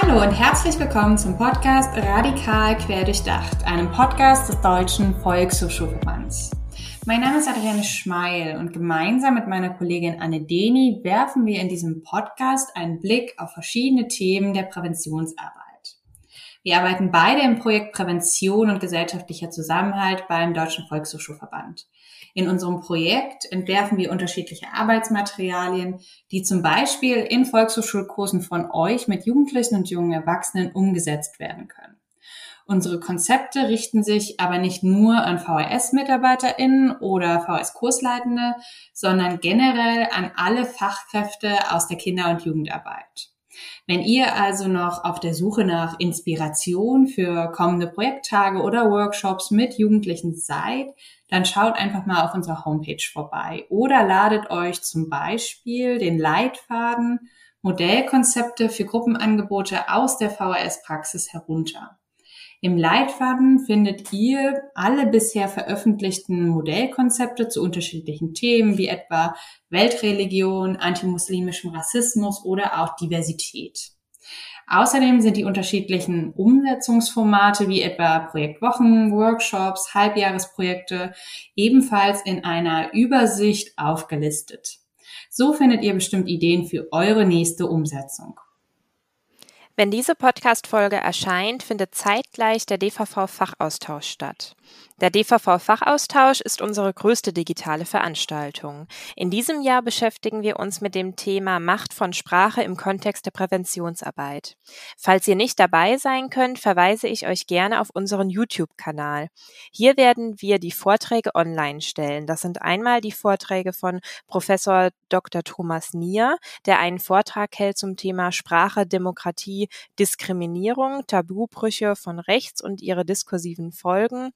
Hallo und herzlich willkommen zum Podcast Radikal Querdurchdacht, einem Podcast des Deutschen Volkshochschulverbands. Mein Name ist Adriane Schmeil und gemeinsam mit meiner Kollegin Anne Deni werfen wir in diesem Podcast einen Blick auf verschiedene Themen der Präventionsarbeit. Wir arbeiten beide im Projekt Prävention und gesellschaftlicher Zusammenhalt beim Deutschen Volkshochschulverband. In unserem Projekt entwerfen wir unterschiedliche Arbeitsmaterialien, die zum Beispiel in Volkshochschulkursen von euch mit Jugendlichen und jungen Erwachsenen umgesetzt werden können. Unsere Konzepte richten sich aber nicht nur an VHS-MitarbeiterInnen oder VHS-Kursleitende, sondern generell an alle Fachkräfte aus der Kinder- und Jugendarbeit. Wenn ihr also noch auf der Suche nach Inspiration für kommende Projekttage oder Workshops mit Jugendlichen seid, dann schaut einfach mal auf unserer Homepage vorbei oder ladet euch zum Beispiel den Leitfaden Modellkonzepte für Gruppenangebote aus der VHS-Praxis herunter. Im Leitfaden findet ihr alle bisher veröffentlichten Modellkonzepte zu unterschiedlichen Themen wie etwa Weltreligion, antimuslimischem Rassismus oder auch Diversität. Außerdem sind die unterschiedlichen Umsetzungsformate wie etwa Projektwochen, Workshops, Halbjahresprojekte ebenfalls in einer Übersicht aufgelistet. So findet ihr bestimmt Ideen für eure nächste Umsetzung. Wenn diese Podcast-Folge erscheint, findet zeitgleich der DVV-Fachaustausch statt. Der DVV-Fachaustausch ist unsere größte digitale Veranstaltung. In diesem Jahr beschäftigen wir uns mit dem Thema Macht von Sprache im Kontext der Präventionsarbeit. Falls ihr nicht dabei sein könnt, verweise ich euch gerne auf unseren YouTube-Kanal. Hier werden wir die Vorträge online stellen. Das sind einmal die Vorträge von Professor Dr. Thomas Nier, der einen Vortrag hält zum Thema Sprache, Demokratie, Diskriminierung, Tabubrüche von rechts und ihre diskursiven Folgen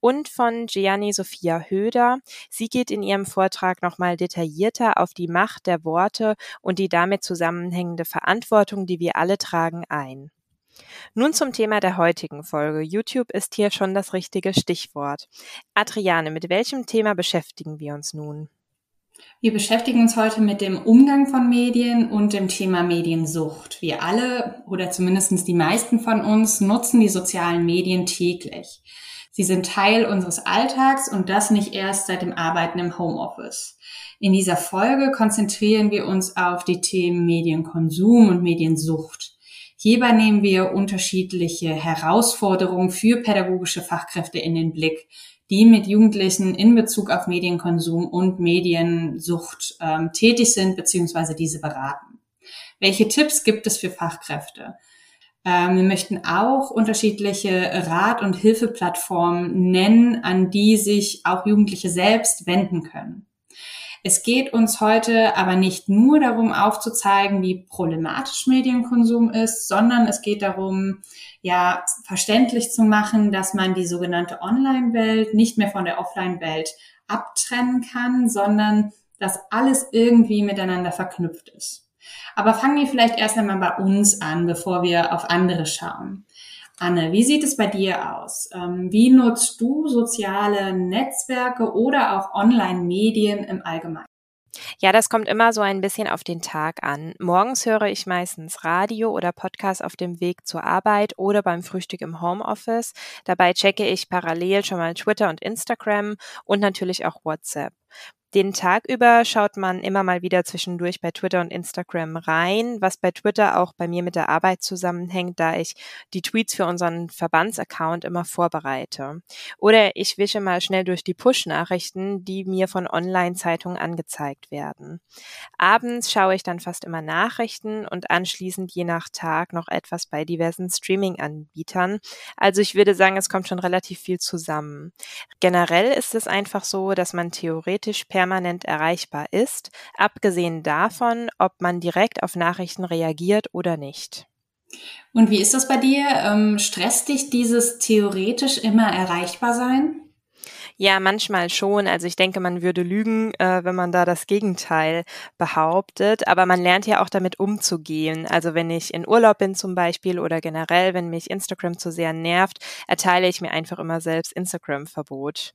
und von Gianni Sophia Höder. Sie geht in ihrem Vortrag nochmal detaillierter auf die Macht der Worte und die damit zusammenhängende Verantwortung, die wir alle tragen, ein. Nun zum Thema der heutigen Folge. YouTube ist hier schon das richtige Stichwort. Adriane, mit welchem Thema beschäftigen wir uns nun? Wir beschäftigen uns heute mit dem Umgang von Medien und dem Thema Mediensucht. Wir alle oder zumindest die meisten von uns nutzen die sozialen Medien täglich. Sie sind Teil unseres Alltags und das nicht erst seit dem Arbeiten im Homeoffice. In dieser Folge konzentrieren wir uns auf die Themen Medienkonsum und Mediensucht. Hierbei nehmen wir unterschiedliche Herausforderungen für pädagogische Fachkräfte in den Blick, die mit Jugendlichen in Bezug auf Medienkonsum und Mediensucht ähm, tätig sind bzw. diese beraten. Welche Tipps gibt es für Fachkräfte? Ähm, wir möchten auch unterschiedliche Rat- und Hilfeplattformen nennen, an die sich auch Jugendliche selbst wenden können. Es geht uns heute aber nicht nur darum aufzuzeigen, wie problematisch Medienkonsum ist, sondern es geht darum, ja, verständlich zu machen, dass man die sogenannte Online-Welt nicht mehr von der Offline-Welt abtrennen kann, sondern dass alles irgendwie miteinander verknüpft ist. Aber fangen wir vielleicht erst einmal bei uns an, bevor wir auf andere schauen. Anne, wie sieht es bei dir aus? Ähm, wie nutzt du soziale Netzwerke oder auch Online-Medien im Allgemeinen? Ja, das kommt immer so ein bisschen auf den Tag an. Morgens höre ich meistens Radio oder Podcast auf dem Weg zur Arbeit oder beim Frühstück im Homeoffice. Dabei checke ich parallel schon mal Twitter und Instagram und natürlich auch WhatsApp. Den Tag über schaut man immer mal wieder zwischendurch bei Twitter und Instagram rein, was bei Twitter auch bei mir mit der Arbeit zusammenhängt, da ich die Tweets für unseren Verbandsaccount immer vorbereite. Oder ich wische mal schnell durch die Push-Nachrichten, die mir von Online-Zeitungen angezeigt werden. Abends schaue ich dann fast immer Nachrichten und anschließend je nach Tag noch etwas bei diversen Streaming-Anbietern. Also ich würde sagen, es kommt schon relativ viel zusammen. Generell ist es einfach so, dass man theoretisch per permanent erreichbar ist, abgesehen davon, ob man direkt auf Nachrichten reagiert oder nicht. Und wie ist das bei dir? Ähm, stresst dich dieses theoretisch immer erreichbar sein? Ja, manchmal schon. Also ich denke, man würde lügen, äh, wenn man da das Gegenteil behauptet. Aber man lernt ja auch damit umzugehen. Also wenn ich in Urlaub bin zum Beispiel oder generell, wenn mich Instagram zu sehr nervt, erteile ich mir einfach immer selbst Instagram-Verbot.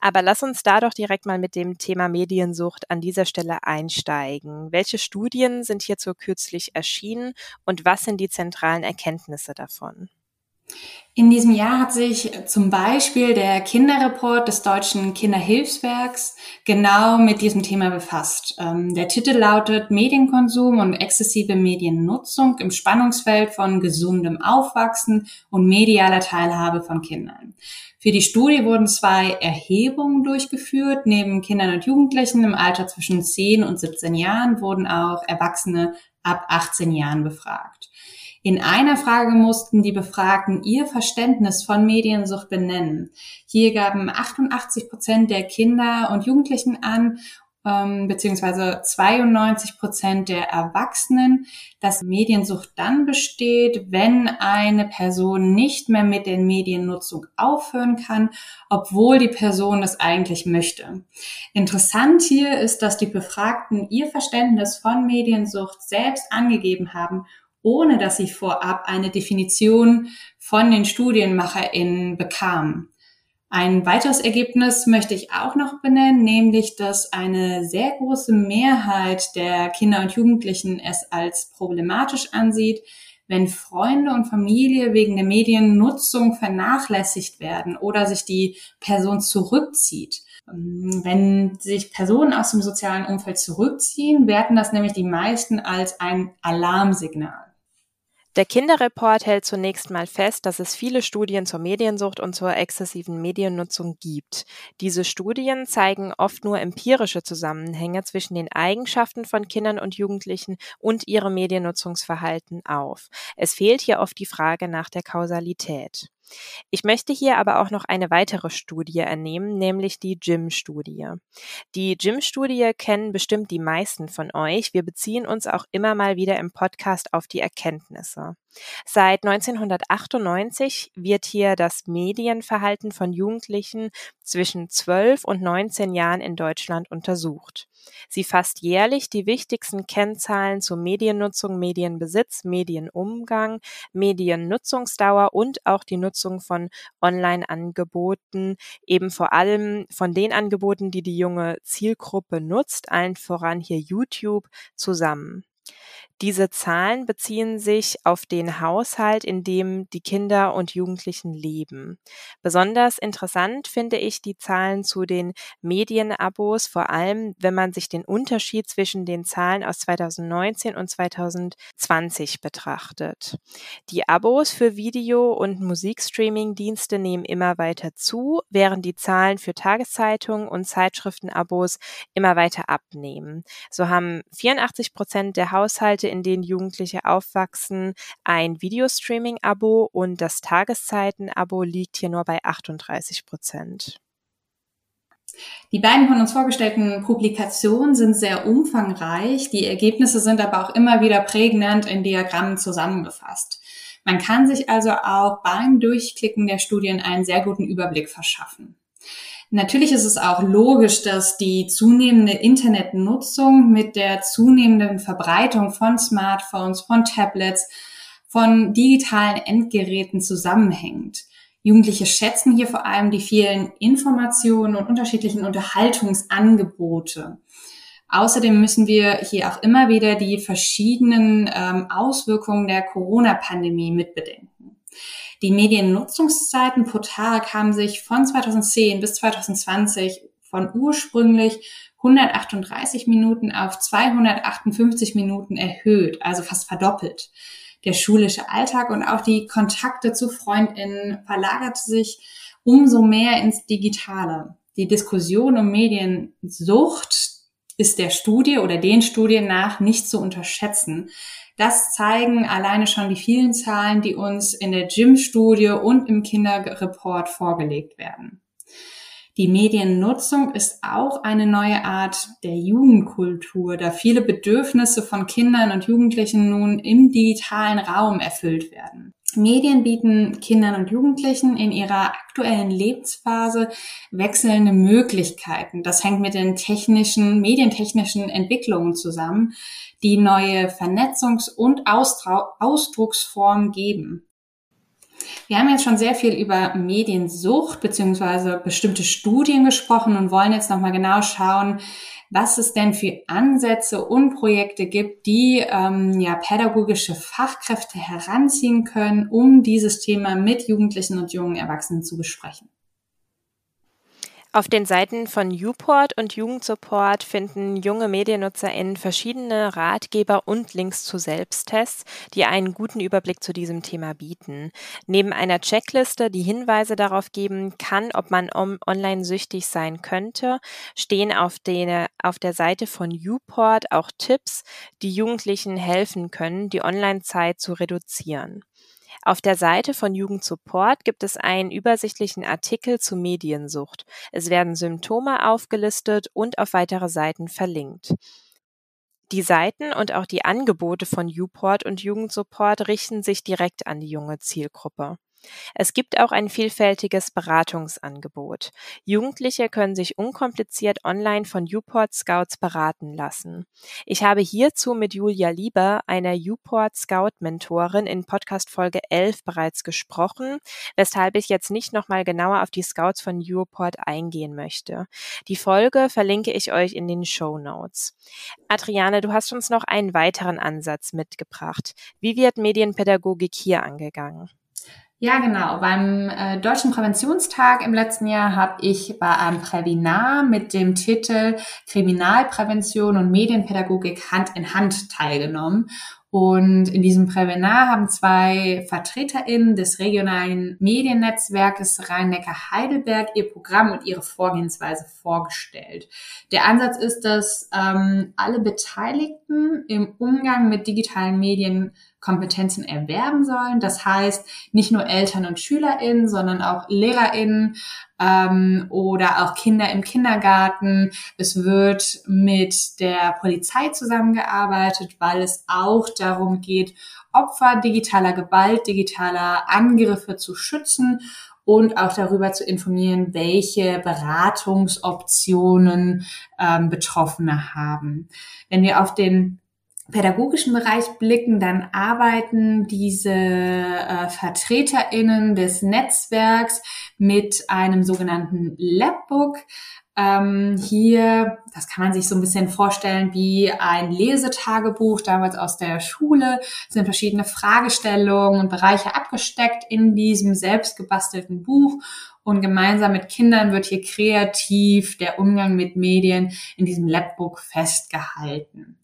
Aber lass uns da doch direkt mal mit dem Thema Mediensucht an dieser Stelle einsteigen. Welche Studien sind hierzu kürzlich erschienen und was sind die zentralen Erkenntnisse davon? In diesem Jahr hat sich zum Beispiel der Kinderreport des Deutschen Kinderhilfswerks genau mit diesem Thema befasst. Ähm, der Titel lautet Medienkonsum und exzessive Mediennutzung im Spannungsfeld von gesundem Aufwachsen und medialer Teilhabe von Kindern. Für die Studie wurden zwei Erhebungen durchgeführt. Neben Kindern und Jugendlichen im Alter zwischen 10 und 17 Jahren wurden auch Erwachsene ab 18 Jahren befragt. In einer Frage mussten die Befragten ihr Verständnis von Mediensucht benennen. Hier gaben 88 Prozent der Kinder und Jugendlichen an, ähm, beziehungsweise 92 Prozent der Erwachsenen, dass Mediensucht dann besteht, wenn eine Person nicht mehr mit der Mediennutzung aufhören kann, obwohl die Person das eigentlich möchte. Interessant hier ist, dass die Befragten ihr Verständnis von Mediensucht selbst angegeben haben ohne dass sie vorab eine Definition von den StudienmacherInnen bekamen. Ein weiteres Ergebnis möchte ich auch noch benennen, nämlich dass eine sehr große Mehrheit der Kinder und Jugendlichen es als problematisch ansieht, wenn Freunde und Familie wegen der Mediennutzung vernachlässigt werden oder sich die Person zurückzieht. Wenn sich Personen aus dem sozialen Umfeld zurückziehen, werten das nämlich die meisten als ein Alarmsignal. Der Kinderreport hält zunächst mal fest, dass es viele Studien zur Mediensucht und zur exzessiven Mediennutzung gibt. Diese Studien zeigen oft nur empirische Zusammenhänge zwischen den Eigenschaften von Kindern und Jugendlichen und ihrem Mediennutzungsverhalten auf. Es fehlt hier oft die Frage nach der Kausalität. Ich möchte hier aber auch noch eine weitere Studie ernehmen, nämlich die JIM-Studie. Die JIM-Studie kennen bestimmt die meisten von euch. Wir beziehen uns auch immer mal wieder im Podcast auf die Erkenntnisse. Seit 1998 wird hier das Medienverhalten von Jugendlichen zwischen 12 und 19 Jahren in Deutschland untersucht. Sie fasst jährlich die wichtigsten Kennzahlen zu Mediennutzung, Medienbesitz, Medienumgang, Mediennutzungsdauer und auch die Nutzung von Online-Angeboten, eben vor allem von den Angeboten, die die junge Zielgruppe nutzt, allen voran hier YouTube, zusammen. Diese Zahlen beziehen sich auf den Haushalt, in dem die Kinder und Jugendlichen leben. Besonders interessant finde ich die Zahlen zu den Medienabos, vor allem wenn man sich den Unterschied zwischen den Zahlen aus 2019 und 2020 betrachtet. Die Abos für Video- und Musikstreaming-Dienste nehmen immer weiter zu, während die Zahlen für Tageszeitungen und Zeitschriftenabos immer weiter abnehmen. So haben 84 Prozent der Haushalte in denen Jugendliche aufwachsen, ein Videostreaming-Abo und das Tageszeiten-Abo liegt hier nur bei 38 Prozent. Die beiden von uns vorgestellten Publikationen sind sehr umfangreich. Die Ergebnisse sind aber auch immer wieder prägnant in Diagrammen zusammengefasst. Man kann sich also auch beim Durchklicken der Studien einen sehr guten Überblick verschaffen. Natürlich ist es auch logisch, dass die zunehmende Internetnutzung mit der zunehmenden Verbreitung von Smartphones, von Tablets, von digitalen Endgeräten zusammenhängt. Jugendliche schätzen hier vor allem die vielen Informationen und unterschiedlichen Unterhaltungsangebote. Außerdem müssen wir hier auch immer wieder die verschiedenen ähm, Auswirkungen der Corona-Pandemie mitbedenken. Die Mediennutzungszeiten pro Tag haben sich von 2010 bis 2020 von ursprünglich 138 Minuten auf 258 Minuten erhöht, also fast verdoppelt. Der schulische Alltag und auch die Kontakte zu Freundinnen verlagerte sich umso mehr ins Digitale. Die Diskussion um Mediensucht ist der Studie oder den Studien nach nicht zu unterschätzen. Das zeigen alleine schon die vielen Zahlen, die uns in der Gym-Studie und im Kinderreport vorgelegt werden. Die Mediennutzung ist auch eine neue Art der Jugendkultur, da viele Bedürfnisse von Kindern und Jugendlichen nun im digitalen Raum erfüllt werden. Medien bieten Kindern und Jugendlichen in ihrer aktuellen Lebensphase wechselnde Möglichkeiten. Das hängt mit den technischen, medientechnischen Entwicklungen zusammen, die neue Vernetzungs- und Ausdrucksformen geben. Wir haben jetzt schon sehr viel über Mediensucht beziehungsweise bestimmte Studien gesprochen und wollen jetzt nochmal genau schauen, was es denn für Ansätze und Projekte gibt, die ähm, ja pädagogische Fachkräfte heranziehen können, um dieses Thema mit Jugendlichen und jungen Erwachsenen zu besprechen. Auf den Seiten von Uport und Jugendsupport finden junge MediennutzerInnen verschiedene Ratgeber und Links zu Selbsttests, die einen guten Überblick zu diesem Thema bieten. Neben einer Checkliste, die Hinweise darauf geben kann, ob man online süchtig sein könnte, stehen auf, den, auf der Seite von Uport auch Tipps, die Jugendlichen helfen können, die Online-Zeit zu reduzieren. Auf der Seite von Jugendsupport gibt es einen übersichtlichen Artikel zu Mediensucht. Es werden Symptome aufgelistet und auf weitere Seiten verlinkt. Die Seiten und auch die Angebote von Uport und Jugendsupport richten sich direkt an die junge Zielgruppe. Es gibt auch ein vielfältiges Beratungsangebot. Jugendliche können sich unkompliziert online von Uport Scouts beraten lassen. Ich habe hierzu mit Julia Lieber, einer Uport Scout Mentorin in Podcast Folge 11 bereits gesprochen, weshalb ich jetzt nicht nochmal genauer auf die Scouts von Uport eingehen möchte. Die Folge verlinke ich euch in den Show Notes. Adriane, du hast uns noch einen weiteren Ansatz mitgebracht. Wie wird Medienpädagogik hier angegangen? Ja, genau. Beim äh, Deutschen Präventionstag im letzten Jahr habe ich bei einem Prävinar mit dem Titel Kriminalprävention und Medienpädagogik Hand in Hand teilgenommen. Und in diesem Prävenar haben zwei VertreterInnen des regionalen Mediennetzwerkes Rhein-Neckar-Heidelberg ihr Programm und ihre Vorgehensweise vorgestellt. Der Ansatz ist, dass ähm, alle Beteiligten im Umgang mit digitalen Medien Kompetenzen erwerben sollen. Das heißt, nicht nur Eltern und SchülerInnen, sondern auch LehrerInnen ähm, oder auch Kinder im Kindergarten. Es wird mit der Polizei zusammengearbeitet, weil es auch darum geht, Opfer digitaler Gewalt, digitaler Angriffe zu schützen und auch darüber zu informieren, welche Beratungsoptionen ähm, Betroffene haben. Wenn wir auf den pädagogischen Bereich blicken, dann arbeiten diese äh, VertreterInnen des Netzwerks mit einem sogenannten Labbook. Ähm, hier, das kann man sich so ein bisschen vorstellen wie ein Lesetagebuch, damals aus der Schule, sind verschiedene Fragestellungen und Bereiche abgesteckt in diesem selbst gebastelten Buch und gemeinsam mit Kindern wird hier kreativ der Umgang mit Medien in diesem Labbook festgehalten.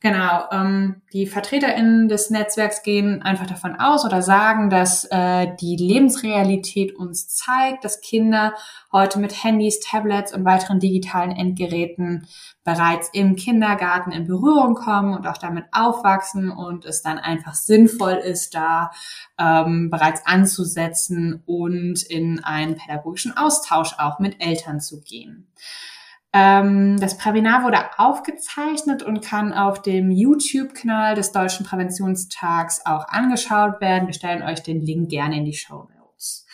Genau, ähm, die VertreterInnen des Netzwerks gehen einfach davon aus oder sagen, dass äh, die Lebensrealität uns zeigt, dass Kinder heute mit Handys, Tablets und weiteren digitalen Endgeräten bereits im Kindergarten in Berührung kommen und auch damit aufwachsen und es dann einfach sinnvoll ist, da ähm, bereits anzusetzen und in einen pädagogischen Austausch auch mit Eltern zu gehen. Ähm, das Prävinar wurde aufgezeichnet und kann auf dem YouTube-Kanal des Deutschen Präventionstags auch angeschaut werden. Wir stellen euch den Link gerne in die Show Notes.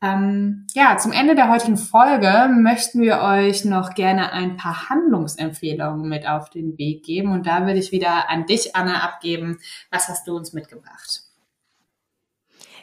Ähm, ja, zum Ende der heutigen Folge möchten wir euch noch gerne ein paar Handlungsempfehlungen mit auf den Weg geben. Und da würde ich wieder an dich, Anna, abgeben. Was hast du uns mitgebracht?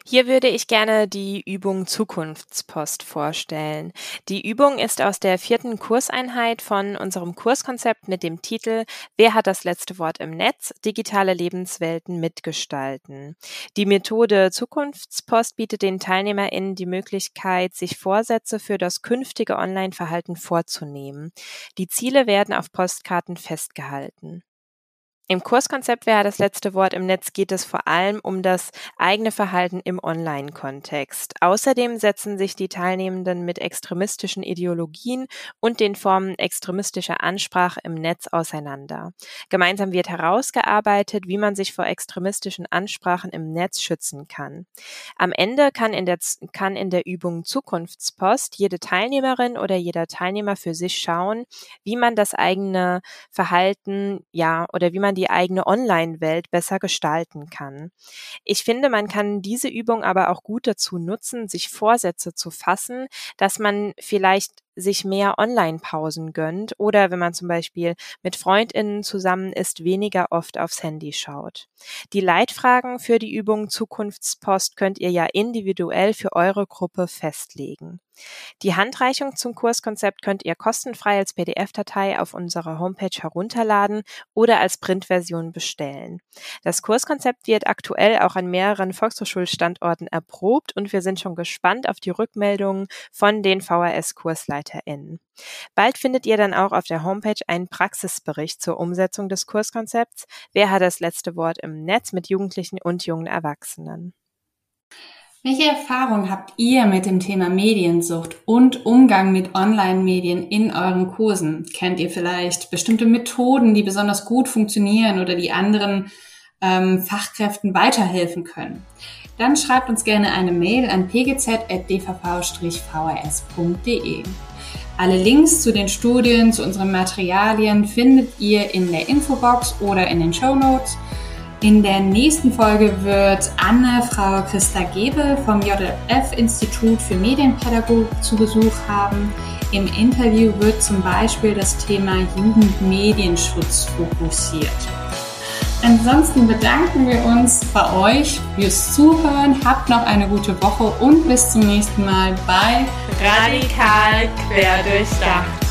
Hier würde ich gerne die Übung Zukunftspost vorstellen. Die Übung ist aus der vierten Kurseinheit von unserem Kurskonzept mit dem Titel Wer hat das letzte Wort im Netz? Digitale Lebenswelten mitgestalten. Die Methode Zukunftspost bietet den TeilnehmerInnen die Möglichkeit, sich Vorsätze für das künftige Online-Verhalten vorzunehmen. Die Ziele werden auf Postkarten festgehalten. Im Kurskonzept wäre das letzte Wort im Netz geht es vor allem um das eigene Verhalten im Online-Kontext. Außerdem setzen sich die Teilnehmenden mit extremistischen Ideologien und den Formen extremistischer Ansprache im Netz auseinander. Gemeinsam wird herausgearbeitet, wie man sich vor extremistischen Ansprachen im Netz schützen kann. Am Ende kann in der, kann in der Übung Zukunftspost jede Teilnehmerin oder jeder Teilnehmer für sich schauen, wie man das eigene Verhalten, ja, oder wie man die die eigene Online-Welt besser gestalten kann. Ich finde, man kann diese Übung aber auch gut dazu nutzen, sich Vorsätze zu fassen, dass man vielleicht sich mehr Online-Pausen gönnt oder wenn man zum Beispiel mit FreundInnen zusammen ist, weniger oft aufs Handy schaut. Die Leitfragen für die Übung Zukunftspost könnt ihr ja individuell für eure Gruppe festlegen. Die Handreichung zum Kurskonzept könnt ihr kostenfrei als PDF-Datei auf unserer Homepage herunterladen oder als Printversion bestellen. Das Kurskonzept wird aktuell auch an mehreren Volkshochschulstandorten erprobt und wir sind schon gespannt auf die Rückmeldungen von den VHS-KursleiterInnen. Bald findet ihr dann auch auf der Homepage einen Praxisbericht zur Umsetzung des Kurskonzepts. Wer hat das letzte Wort im Netz mit Jugendlichen und jungen Erwachsenen? Welche Erfahrung habt ihr mit dem Thema Mediensucht und Umgang mit Online-Medien in euren Kursen? Kennt ihr vielleicht bestimmte Methoden, die besonders gut funktionieren oder die anderen ähm, Fachkräften weiterhelfen können? Dann schreibt uns gerne eine Mail an pgz.dvv-vrs.de. Alle Links zu den Studien, zu unseren Materialien findet ihr in der Infobox oder in den Show Notes. In der nächsten Folge wird Anne Frau Christa Gebel vom JF Institut für Medienpädagogik zu Besuch haben. Im Interview wird zum Beispiel das Thema Jugendmedienschutz fokussiert. Ansonsten bedanken wir uns bei euch fürs Zuhören. Habt noch eine gute Woche und bis zum nächsten Mal bei Radikal Querdurchdacht.